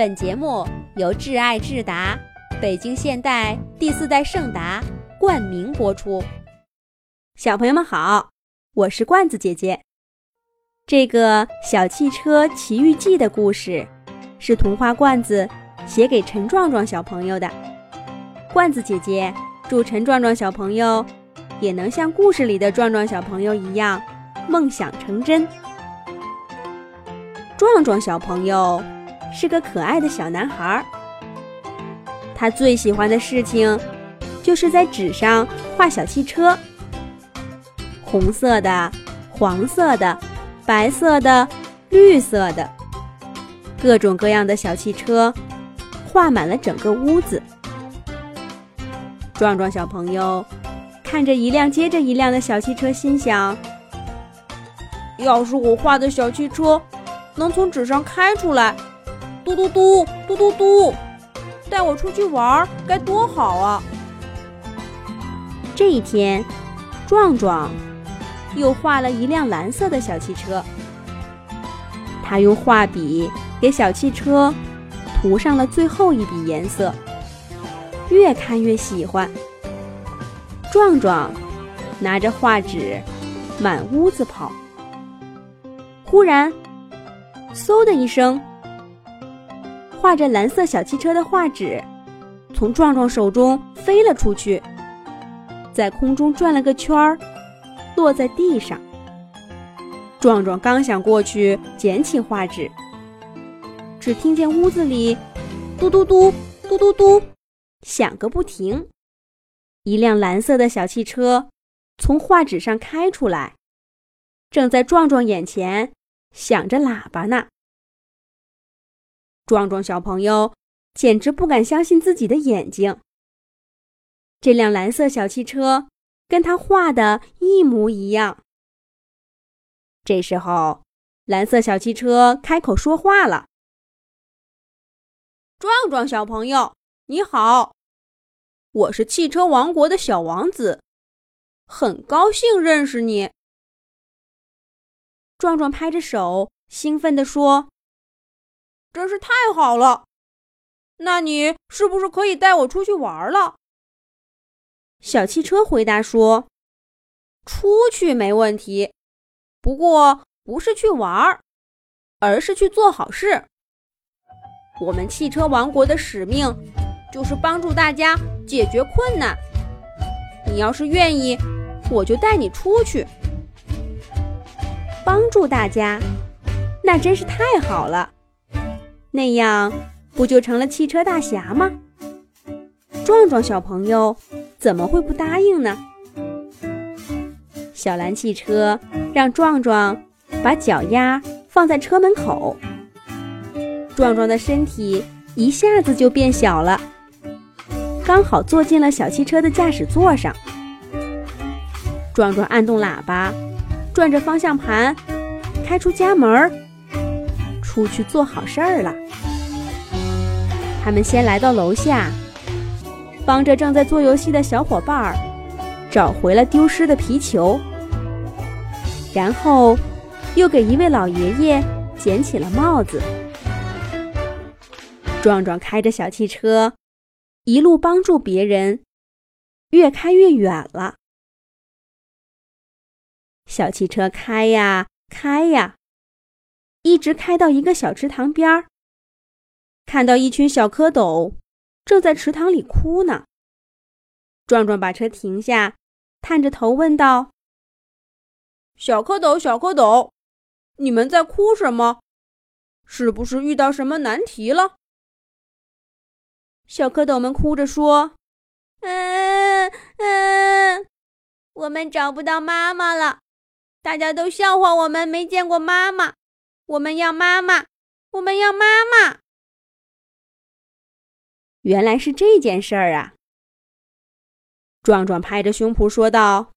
本节目由挚爱智达、北京现代第四代圣达冠名播出。小朋友们好，我是罐子姐姐。这个小汽车奇遇记的故事，是童话罐子写给陈壮壮小朋友的。罐子姐姐祝陈壮壮小朋友也能像故事里的壮壮小朋友一样，梦想成真。壮壮小朋友是个可爱的小男孩，他最喜欢的事情就是在纸上画小汽车，红色的、黄色的、白色的、绿色的，各种各样的小汽车画满了整个屋子。壮壮小朋友看着一辆接着一辆的小汽车，心想：要是我画的小汽车……能从纸上开出来，嘟嘟嘟嘟嘟嘟，带我出去玩该多好啊！这一天，壮壮又画了一辆蓝色的小汽车。他用画笔给小汽车涂上了最后一笔颜色，越看越喜欢。壮壮拿着画纸满屋子跑，忽然。嗖的一声，画着蓝色小汽车的画纸从壮壮手中飞了出去，在空中转了个圈儿，落在地上。壮壮刚想过去捡起画纸，只听见屋子里嘟嘟嘟、嘟嘟嘟响个不停。一辆蓝色的小汽车从画纸上开出来，正在壮壮眼前。响着喇叭呢，壮壮小朋友简直不敢相信自己的眼睛。这辆蓝色小汽车跟他画的一模一样。这时候，蓝色小汽车开口说话了：“壮壮小朋友，你好，我是汽车王国的小王子，很高兴认识你。”壮壮拍着手，兴奋地说：“真是太好了！那你是不是可以带我出去玩了？”小汽车回答说：“出去没问题，不过不是去玩，而是去做好事。我们汽车王国的使命就是帮助大家解决困难。你要是愿意，我就带你出去。”帮助大家，那真是太好了。那样不就成了汽车大侠吗？壮壮小朋友怎么会不答应呢？小蓝汽车让壮壮把脚丫放在车门口，壮壮的身体一下子就变小了，刚好坐进了小汽车的驾驶座上。壮壮按动喇叭。转着方向盘，开出家门儿出去做好事儿了。他们先来到楼下，帮着正在做游戏的小伙伴儿找回了丢失的皮球，然后又给一位老爷爷捡起了帽子。壮壮开着小汽车，一路帮助别人，越开越远了。小汽车开呀开呀，一直开到一个小池塘边儿，看到一群小蝌蚪正在池塘里哭呢。壮壮把车停下，探着头问道：“小蝌蚪，小蝌蚪，你们在哭什么？是不是遇到什么难题了？”小蝌蚪们哭着说：“嗯嗯，我们找不到妈妈了。”大家都笑话我们没见过妈妈，我们要妈妈，我们要妈妈。原来是这件事儿啊！壮壮拍着胸脯说道：“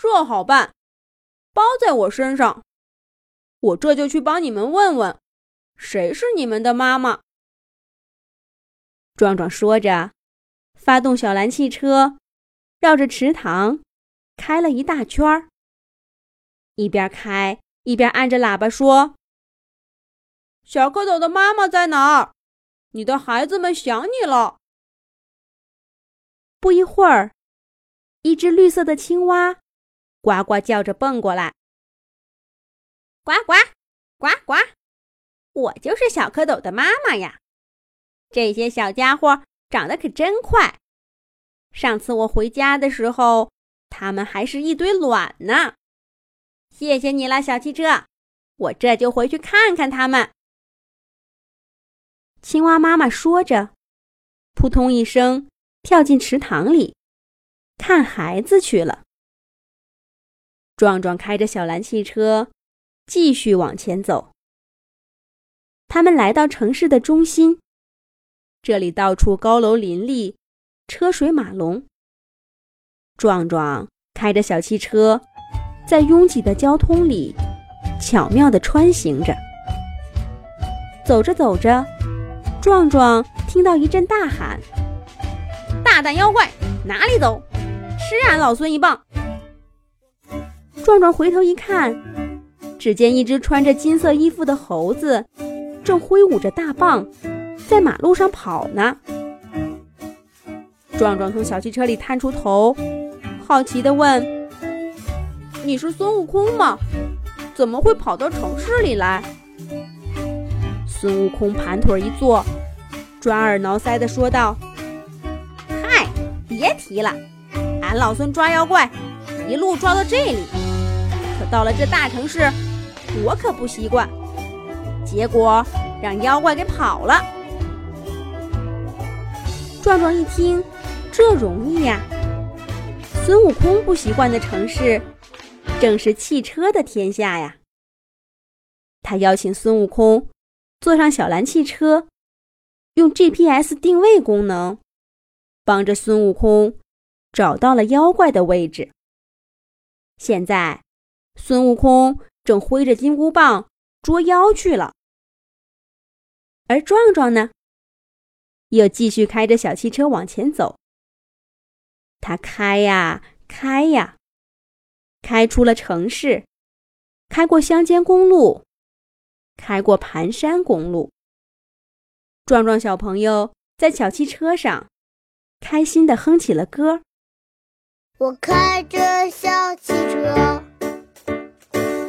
这好办，包在我身上，我这就去帮你们问问，谁是你们的妈妈。”壮壮说着，发动小蓝汽车，绕着池塘开了一大圈儿。一边开一边按着喇叭说：“小蝌蚪的妈妈在哪儿？你的孩子们想你了。”不一会儿，一只绿色的青蛙呱呱叫着蹦过来：“呱呱，呱呱，我就是小蝌蚪的妈妈呀！这些小家伙长得可真快。上次我回家的时候，它们还是一堆卵呢。谢谢你了，小汽车，我这就回去看看它们。”青蛙妈妈说着，扑通一声。跳进池塘里，看孩子去了。壮壮开着小蓝汽车，继续往前走。他们来到城市的中心，这里到处高楼林立，车水马龙。壮壮开着小汽车，在拥挤的交通里巧妙地穿行着。走着走着，壮壮听到一阵大喊。大胆妖怪，哪里走？吃俺老孙一棒！壮壮回头一看，只见一只穿着金色衣服的猴子，正挥舞着大棒，在马路上跑呢。壮壮从小汽车里探出头，好奇地问：“你是孙悟空吗？怎么会跑到城市里来？”孙悟空盘腿一坐，抓耳挠腮地说道。嗨别提了，俺老孙抓妖怪，一路抓到这里，可到了这大城市，我可不习惯，结果让妖怪给跑了。壮壮一听，这容易呀！孙悟空不习惯的城市，正是汽车的天下呀。他邀请孙悟空坐上小蓝汽车，用 GPS 定位功能。帮着孙悟空找到了妖怪的位置。现在，孙悟空正挥着金箍棒捉妖去了。而壮壮呢，又继续开着小汽车往前走。他开呀开呀，开出了城市，开过乡间公路，开过盘山公路。壮壮小朋友在小汽车上。开心地哼起了歌。我开着小汽车，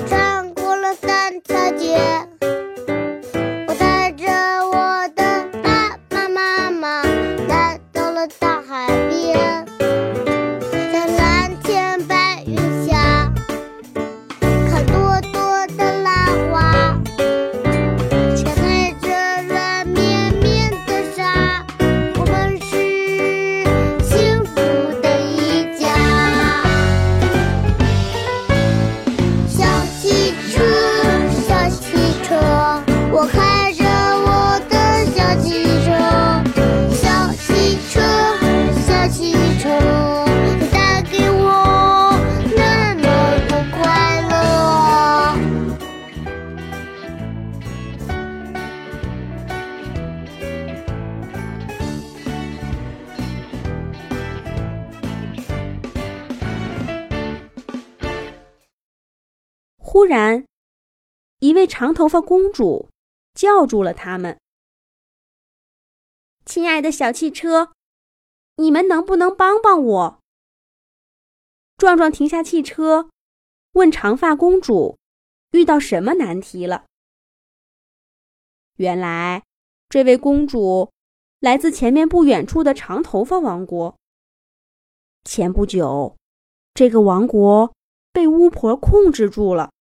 穿过了三条街。然，一位长头发公主叫住了他们：“亲爱的小汽车，你们能不能帮帮我？”壮壮停下汽车，问长发公主：“遇到什么难题了？”原来，这位公主来自前面不远处的长头发王国。前不久，这个王国被巫婆控制住了。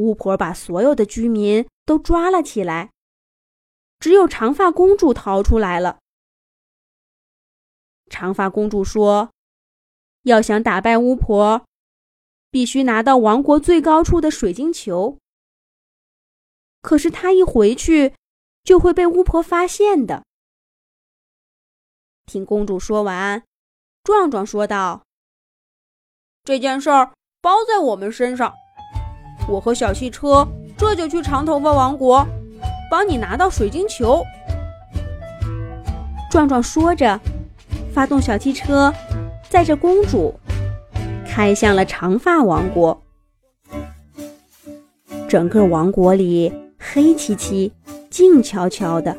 巫婆把所有的居民都抓了起来，只有长发公主逃出来了。长发公主说：“要想打败巫婆，必须拿到王国最高处的水晶球。可是她一回去，就会被巫婆发现的。”听公主说完，壮壮说道：“这件事儿包在我们身上。”我和小汽车这就去长头发王国，帮你拿到水晶球。壮壮说着，发动小汽车，载着公主，开向了长发王国。整个王国里黑漆漆、静悄悄的，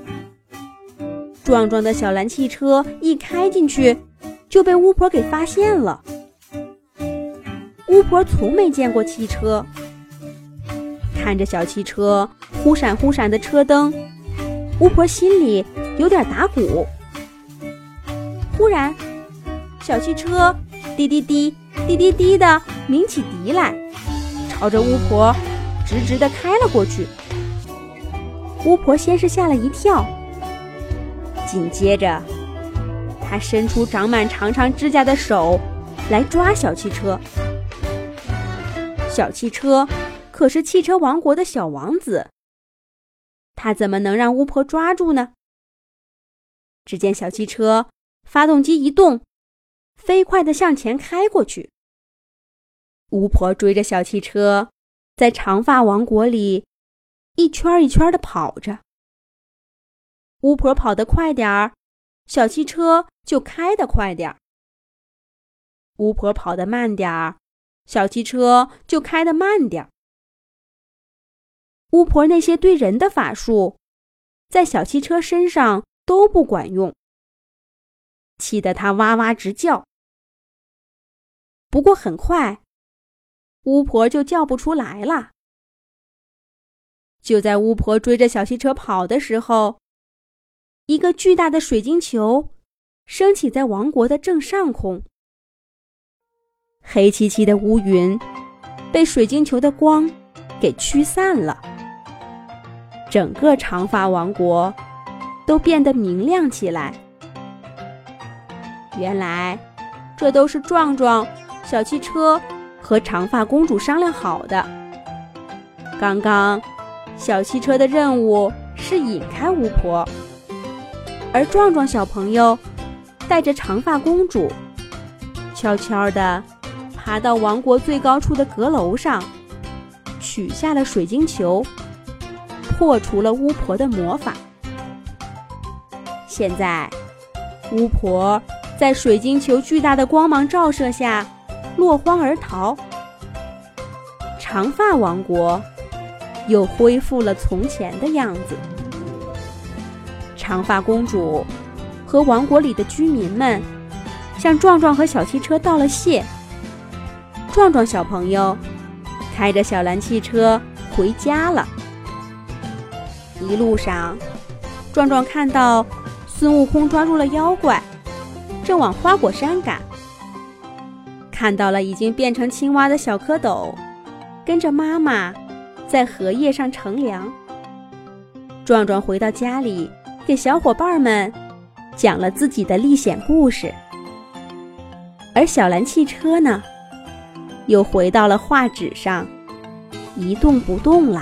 壮壮的小蓝汽车一开进去，就被巫婆给发现了。巫婆从没见过汽车，看着小汽车忽闪忽闪的车灯，巫婆心里有点打鼓。忽然，小汽车滴滴滴、滴滴滴的鸣起笛来，朝着巫婆直直的开了过去。巫婆先是吓了一跳，紧接着，她伸出长满长长指甲的手来抓小汽车。小汽车可是汽车王国的小王子，他怎么能让巫婆抓住呢？只见小汽车发动机一动，飞快地向前开过去。巫婆追着小汽车，在长发王国里一圈一圈地跑着。巫婆跑得快点儿，小汽车就开得快点儿；巫婆跑得慢点儿。小汽车就开得慢点儿。巫婆那些对人的法术，在小汽车身上都不管用，气得他哇哇直叫。不过很快，巫婆就叫不出来了。就在巫婆追着小汽车跑的时候，一个巨大的水晶球升起在王国的正上空。黑漆漆的乌云被水晶球的光给驱散了，整个长发王国都变得明亮起来。原来，这都是壮壮、小汽车和长发公主商量好的。刚刚，小汽车的任务是引开巫婆，而壮壮小朋友带着长发公主，悄悄地。爬到王国最高处的阁楼上，取下了水晶球，破除了巫婆的魔法。现在，巫婆在水晶球巨大的光芒照射下落荒而逃，长发王国又恢复了从前的样子。长发公主和王国里的居民们向壮壮和小汽车道了谢。壮壮小朋友开着小蓝汽车回家了。一路上，壮壮看到孙悟空抓住了妖怪，正往花果山赶。看到了已经变成青蛙的小蝌蚪，跟着妈妈在荷叶上乘凉。壮壮回到家里，给小伙伴们讲了自己的历险故事。而小蓝汽车呢？又回到了画纸上，一动不动了。